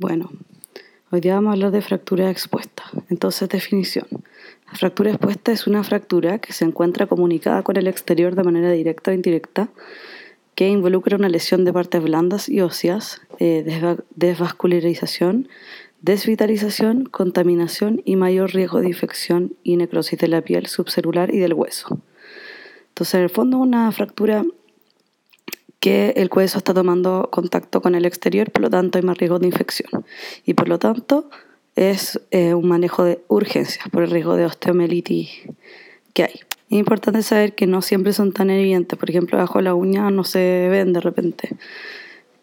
Bueno, hoy día vamos a hablar de fractura expuesta. Entonces, definición. La fractura expuesta es una fractura que se encuentra comunicada con el exterior de manera directa o indirecta, que involucra una lesión de partes blandas y óseas, eh, desvascularización, desvitalización, contaminación y mayor riesgo de infección y necrosis de la piel subcelular y del hueso. Entonces, en el fondo, una fractura que el hueso está tomando contacto con el exterior, por lo tanto hay más riesgo de infección. Y por lo tanto es eh, un manejo de urgencias por el riesgo de osteomelitis que hay. Es importante saber que no siempre son tan evidentes, por ejemplo, bajo la uña no se ven de repente,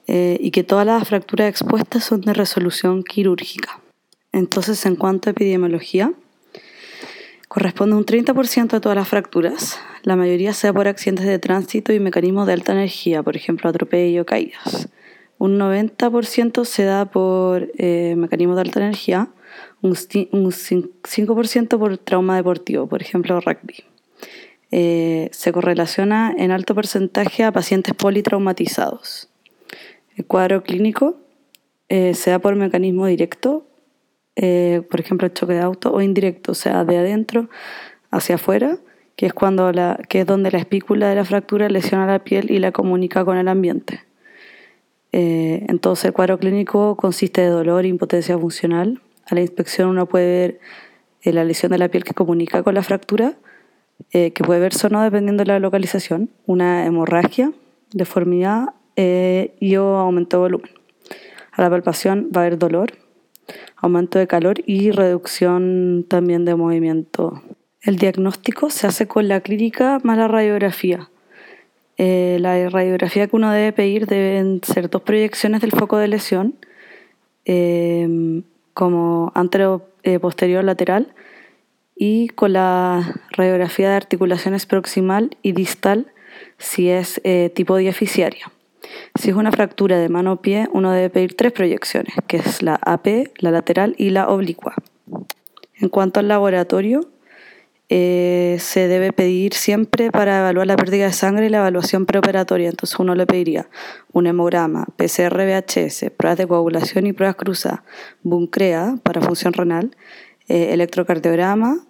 eh, y que todas las fracturas expuestas son de resolución quirúrgica. Entonces, en cuanto a epidemiología, corresponde a un 30% de todas las fracturas, la mayoría sea por accidentes de tránsito y mecanismos de alta energía, por ejemplo, atropello caídas. Un 90% se da por eh, mecanismos de alta energía, un, 5% por trauma deportivo, por ejemplo, rugby. Eh, se correlaciona en alto porcentaje a pacientes politraumatizados. El cuadro clínico eh, se da por mecanismo directo, por ejemplo, el choque de auto, o indirecto, o sea, de adentro hacia afuera, que es, cuando la, que es donde la espícula de la fractura lesiona la piel y la comunica con el ambiente. Eh, entonces el cuadro clínico consiste de dolor e impotencia funcional. A la inspección uno puede ver eh, la lesión de la piel que comunica con la fractura, eh, que puede verse o no dependiendo de la localización, una hemorragia, deformidad y o aumento de volumen. A la palpación va a haber dolor, aumento de calor y reducción también de movimiento el diagnóstico se hace con la clínica más la radiografía. Eh, la radiografía que uno debe pedir deben ser dos proyecciones del foco de lesión, eh, como antero, eh, posterior, lateral, y con la radiografía de articulaciones proximal y distal si es tipo diaficiaria. Si es una fractura de mano-pie, uno debe pedir tres proyecciones, que es la AP, la lateral y la oblicua. En cuanto al laboratorio, eh, se debe pedir siempre para evaluar la pérdida de sangre y la evaluación preoperatoria. Entonces uno le pediría un hemograma, PCR VHS, pruebas de coagulación y pruebas cruzadas, buncrea para función renal, eh, electrocardiograma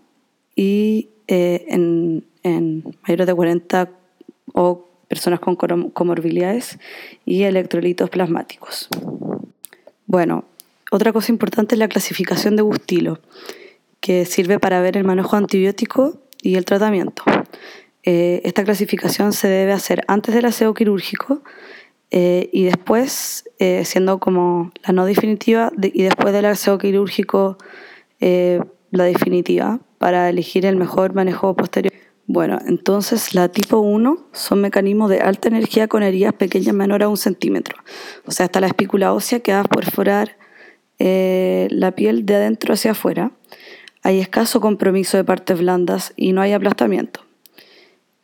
y eh, en, en, mayores de 40 o personas con comorbilidades y electrolitos plasmáticos. Bueno, otra cosa importante es la clasificación de Bustilo que sirve para ver el manejo antibiótico y el tratamiento. Eh, esta clasificación se debe hacer antes del aseo quirúrgico eh, y después, eh, siendo como la no definitiva, y después del aseo quirúrgico la definitiva, para elegir el mejor manejo posterior. Bueno, entonces la tipo 1 son mecanismos de alta energía con heridas pequeñas menor a un centímetro. O sea, está la espícula ósea que va a perforar la piel de adentro hacia afuera hay escaso compromiso de partes blandas y no hay aplastamiento.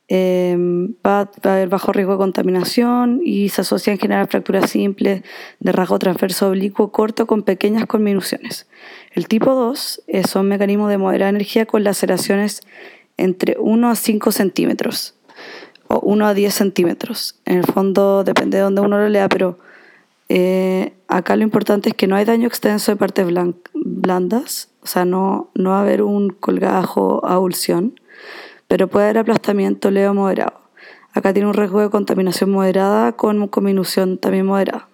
Em, va, a haber bajo riesgo de contaminación y se asocia en general a fracturas simples de rasgo transverso oblicuo corto con pequeñas conminuciones. El tipo 2 eh, son mecanismos de moderada energía con laceraciones entre 1 a 5 centímetros o 1 a 10 centímetros. En el fondo depende de donde uno lo lea, pero eh, acá lo importante es que no hay daño extenso de partes blandas o sea, no, no va a haber un colgajo a ulción, pero puede haber aplastamiento leo moderado. Acá tiene un riesgo de contaminación moderada con conminución también moderada.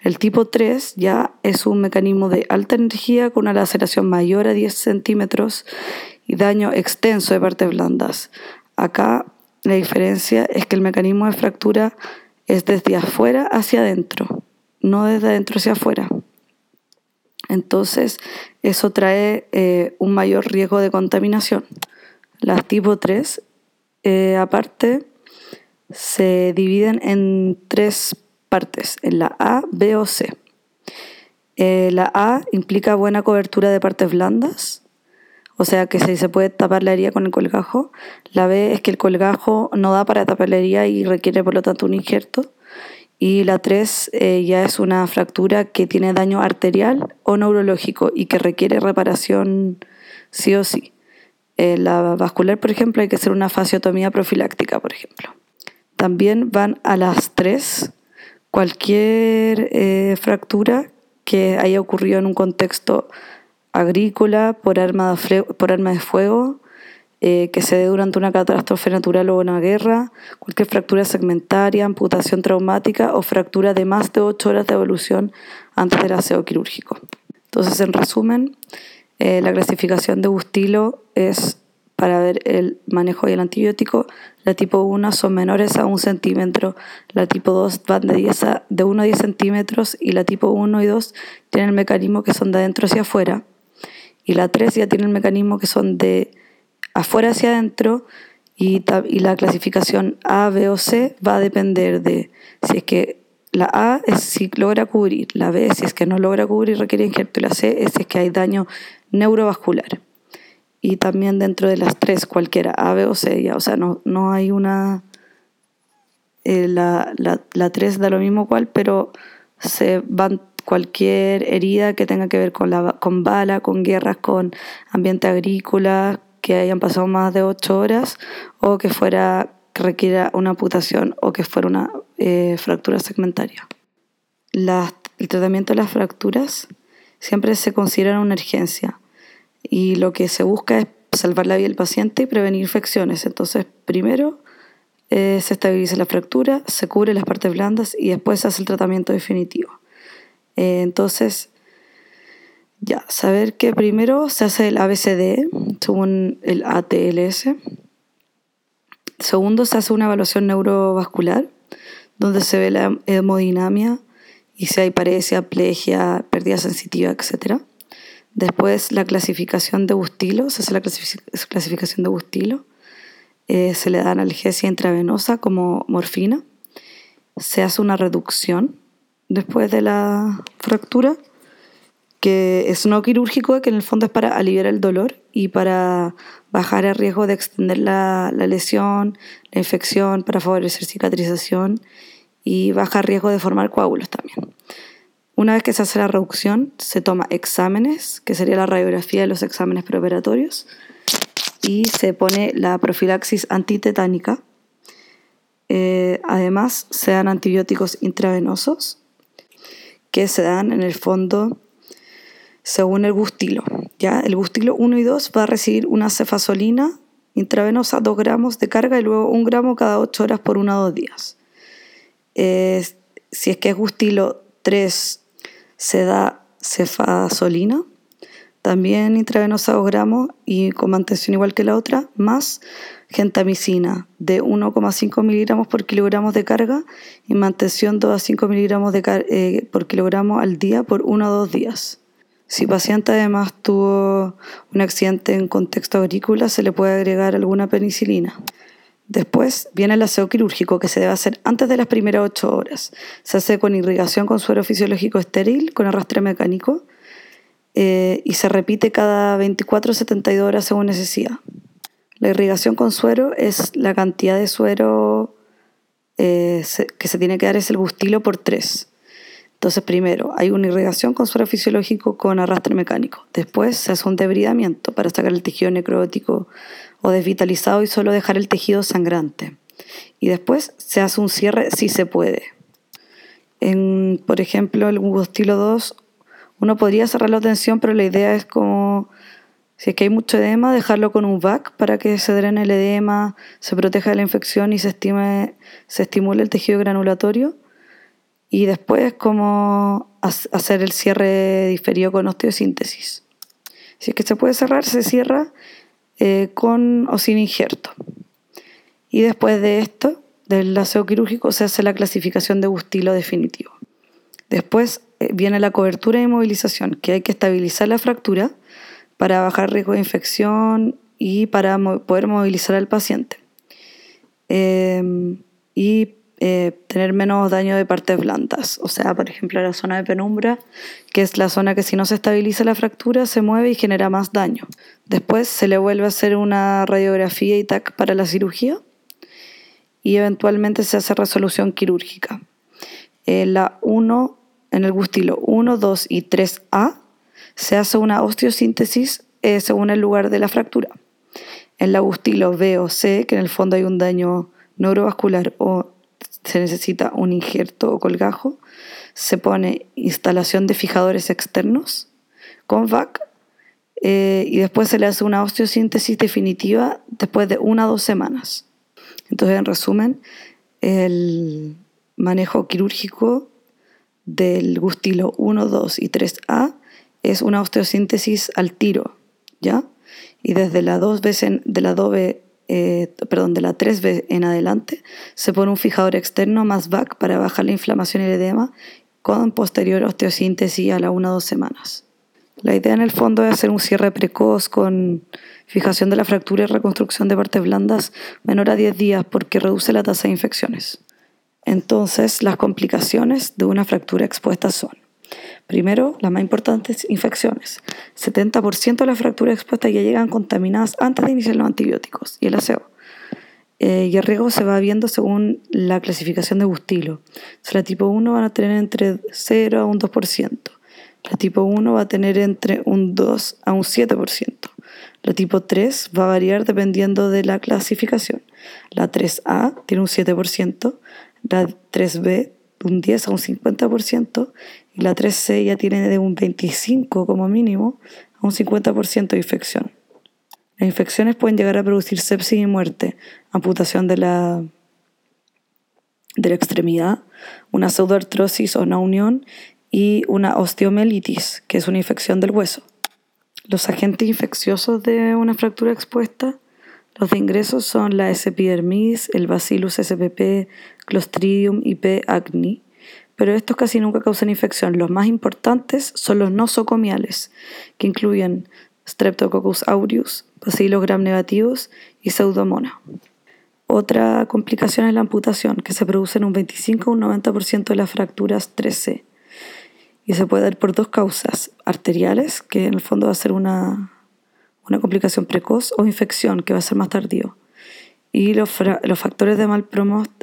El tipo 3 ya es un mecanismo de alta energía con una laceración mayor a 10 centímetros y daño extenso de partes blandas. Acá la diferencia es que el mecanismo de fractura es desde afuera hacia adentro, no desde adentro hacia afuera. Entonces, eso trae eh, un mayor riesgo de contaminación. Las tipo 3, eh, aparte, se dividen en tres partes, en la A, B o C. Eh, la A implica buena cobertura de partes blandas, o sea que se puede tapar la herida con el colgajo. La B es que el colgajo no da para tapar la herida y requiere por lo tanto un injerto. Y la 3 eh, ya es una fractura que tiene daño arterial o neurológico y que requiere reparación sí o sí. Eh, la vascular, por ejemplo, hay que hacer una fasciotomía profiláctica, por ejemplo. También van a las 3 cualquier eh, fractura que haya ocurrido en un contexto agrícola, por arma de, por arma de fuego, eh, que se dé durante una catástrofe natural o una guerra, cualquier fractura segmentaria, amputación traumática o fractura de más de 8 horas de evolución antes del aseo quirúrgico. Entonces, en resumen, eh, la clasificación de Bustilo es para ver el manejo y el antibiótico. La tipo 1 son menores a un centímetro, la tipo 2 van de, 10 a, de 1 a 10 centímetros y la tipo 1 y 2 tienen el mecanismo que son de adentro hacia afuera y la 3 ya tiene el mecanismo que son de afuera hacia adentro y, la clasificación A, B o C va a depender de si es que la A es si logra cubrir, la B si es que no logra cubrir requiere injerto y la C es si es que hay daño neurovascular. Y también dentro de las tres, cualquiera, A, B o C, ya, o sea, no, no hay una... Eh, la, la, la tres da lo mismo cual, pero se van cualquier herida que tenga que ver con, con bala, con guerras, con ambiente agrícola, que hayan pasado más de ocho horas o que fuera requiera una amputación o que fuera una eh, fractura segmentaria. el tratamiento de las fracturas siempre se considera una urgencia y lo que se busca es salvar la vida del paciente y prevenir infecciones. Entonces, primero eh, se estabiliza la fractura, se cubre las partes blandas y después se hace el tratamiento definitivo. Eh, entonces, ya, saber que primero se hace el ABCD según el ATLS. Segundo, se hace una evaluación neurovascular donde se ve la hemodinamia y si hay paresia, plegia, pérdida sensitiva, etcétera. Después la clasificación de Bustilo, se hace la clasificación de Bustilo. Eh, se le da analgesia intravenosa como morfina. Se hace una reducción después de la fractura, que es no quirúrgico, que en el fondo es para aliviar el dolor y para bajar el riesgo de extender la, la lesión, la infección, para favorecer cicatrización y bajar riesgo de formar coágulos también. Una vez que se hace la reducción, se toma exámenes, que sería la radiografía de los exámenes preoperatorios, y se pone la profilaxis antitetánica. Eh, además, se dan antibióticos intravenosos, que se dan en el fondo según el bustilo. ¿ya? El bustilo 1 y 2 va a recibir una cefasolina intravenosa, 2 gramos de carga y luego 1 gramo cada 8 horas por 1 o 2 días. Eh, si es que es bustilo 3 se da cefasolina, también intravenosa 2 gramos y con mantención igual que la otra, más gentamicina de 1,5 miligramos por kilogramo de carga y mantención 2 a 5 miligramos eh, por kilogramo al día por 1 o 2 días. Si el paciente además tuvo un accidente en contexto agrícola, se le puede agregar alguna penicilina. Después viene el aseo quirúrgico, que se debe hacer antes de las primeras ocho horas. Se hace con irrigación con suero fisiológico estéril, con arrastre mecánico, eh, y se repite cada 24 o 72 horas según necesidad. La irrigación con suero es la cantidad de suero eh, que se tiene que dar, es el bustilo por tres. Entonces, primero, hay una irrigación con suero fisiológico con arrastre mecánico. Después se hace un debridamiento para sacar el tejido necrótico o desvitalizado y solo dejar el tejido sangrante. Y después se hace un cierre si se puede. Por ejemplo, el estilo 2, uno podría cerrar la tensión, pero la idea es como, si es que hay mucho edema, dejarlo con un VAC para que se drene el edema, se proteja de la infección y se, estime, se estimule el tejido granulatorio. Y después como hacer el cierre diferido con osteosíntesis. Si es que se puede cerrar, se cierra eh, con o sin injerto. Y después de esto, del aseo quirúrgico, se hace la clasificación de bustilo definitivo. Después eh, viene la cobertura y movilización, que hay que estabilizar la fractura para bajar riesgo de infección y para poder movilizar al paciente. Em, y eh, tener menos daño de partes blandas. O sea, por ejemplo, la zona de penumbra, que es la zona que si no se estabiliza la fractura se mueve y genera más daño. Después se le vuelve a hacer una radiografía y TAC para la cirugía y eventualmente se hace resolución quirúrgica. En la 1, en el gustilo 1, 2 y 3A se hace una osteosíntesis eh, según el lugar de la fractura. En la gustilo B o C, que en el fondo hay un daño neurovascular o se necesita un injerto o colgajo, se pone instalación de fijadores externos con VAC eh, y después se le hace una osteosíntesis definitiva después de una o dos semanas. Entonces, en resumen, el manejo quirúrgico del gustilo 1, 2 y 3A es una osteosíntesis al tiro, ¿ya? Y desde la 2B, de la 2B, eh, perdón, de la 3B en adelante se pone un fijador externo más VAC para bajar la inflamación y el edema con posterior osteosíntesis a la 1 o 2 semanas. La idea en el fondo es hacer un cierre precoz con fijación de la fractura y reconstrucción de partes blandas menor a 10 días porque reduce la tasa de infecciones. Entonces, las complicaciones de una fractura expuesta son, primero, las más importantes infecciones. 70% de las fracturas expuestas ya llegan contaminadas antes de iniciar los antibióticos y el aseo. Eh, y el riesgo se va viendo según la clasificación de Bustilo. la tipo 1 van a tener entre 0 a un 2%. La tipo 1 va a tener entre un 2 a un 7%. La tipo 3 va a variar dependiendo de la clasificación. La 3A tiene un 7%, la 3B un 10 a un 50% y la 3C ya tiene de un 25 como mínimo a un 50% de infección. Las infecciones pueden llegar a producir sepsis y muerte, amputación de la, de la extremidad, una pseudoartrosis o una unión y una osteomelitis, que es una infección del hueso. Los agentes infecciosos de una fractura expuesta los de ingresos son la epidermis, el Bacillus spp, Clostridium y P. acni, pero estos casi nunca causan infección. Los más importantes son los nosocomiales, que incluyen Streptococcus aureus, Bacillus gram negativos y Pseudomonas. Otra complicación es la amputación, que se produce en un 25 o un 90% de las fracturas 3C. Y se puede dar por dos causas, arteriales, que en el fondo va a ser una una complicación precoz o infección que va a ser más tardío. Y los, los factores de mal pronóstico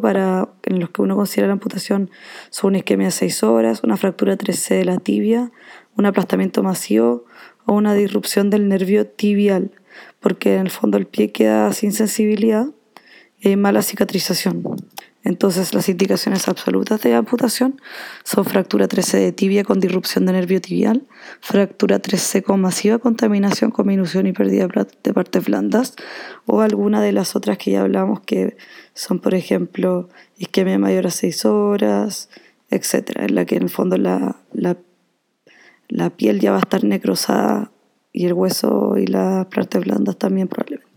para, en los que uno considera la amputación son una isquemia de 6 horas, una fractura 3C de la tibia, un aplastamiento masivo o una disrupción del nervio tibial, porque en el fondo el pie queda sin sensibilidad y hay mala cicatrización. Entonces, las indicaciones absolutas de amputación son fractura 3C de tibia con disrupción de nervio tibial, fractura 3C con masiva contaminación, con minución y pérdida de partes blandas, o alguna de las otras que ya hablamos, que son, por ejemplo, isquemia mayor a 6 horas, etcétera, en la que en el fondo la, la, la piel ya va a estar necrosada y el hueso y las partes blandas también probablemente.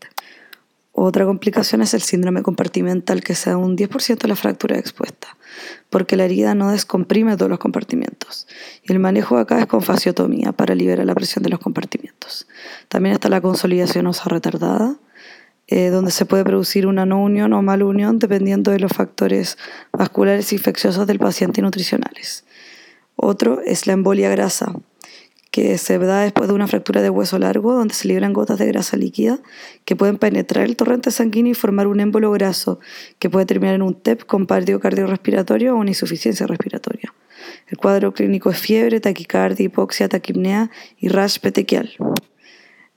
Otra complicación es el síndrome compartimental, que sea un 10% de la fractura expuesta, porque la herida no descomprime todos los compartimentos. Y el manejo acá es con fasciotomía para liberar la presión de los compartimentos. También está la consolidación osa retardada, eh, donde se puede producir una no unión o mal unión dependiendo de los factores vasculares infecciosos del paciente y nutricionales. Otro es la embolia grasa, que se da después de una fractura de hueso largo, donde se liberan gotas de grasa líquida que pueden penetrar el torrente sanguíneo y formar un émbolo graso, que puede terminar en un TEP con párdio cardiorrespiratorio o una insuficiencia respiratoria. El cuadro clínico es fiebre, taquicardia, hipoxia, taquipnea y rash petequial.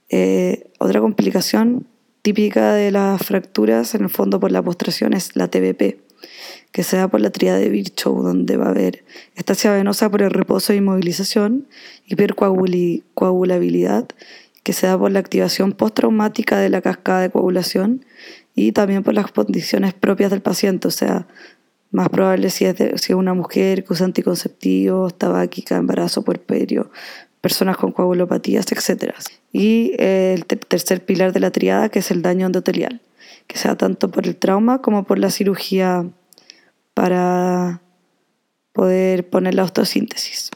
Eh, otra complicación típica de las fracturas, en el fondo por la postración, es la TBP que se da por la tríada de Virchow, donde va a haber estasia venosa por el reposo e inmovilización, hipercoagulabilidad, que se da por la activación postraumática de la cascada de coagulación y también por las condiciones propias del paciente, o sea, más probable si es, si es una mujer que usa anticonceptivos, tabáquica, embarazo puerperio, personas con coagulopatías, etc. Y el tercer pilar de la triada, que es el daño endotelial, que sea tanto por el trauma como por la cirugía para poder poner la autosíntesis.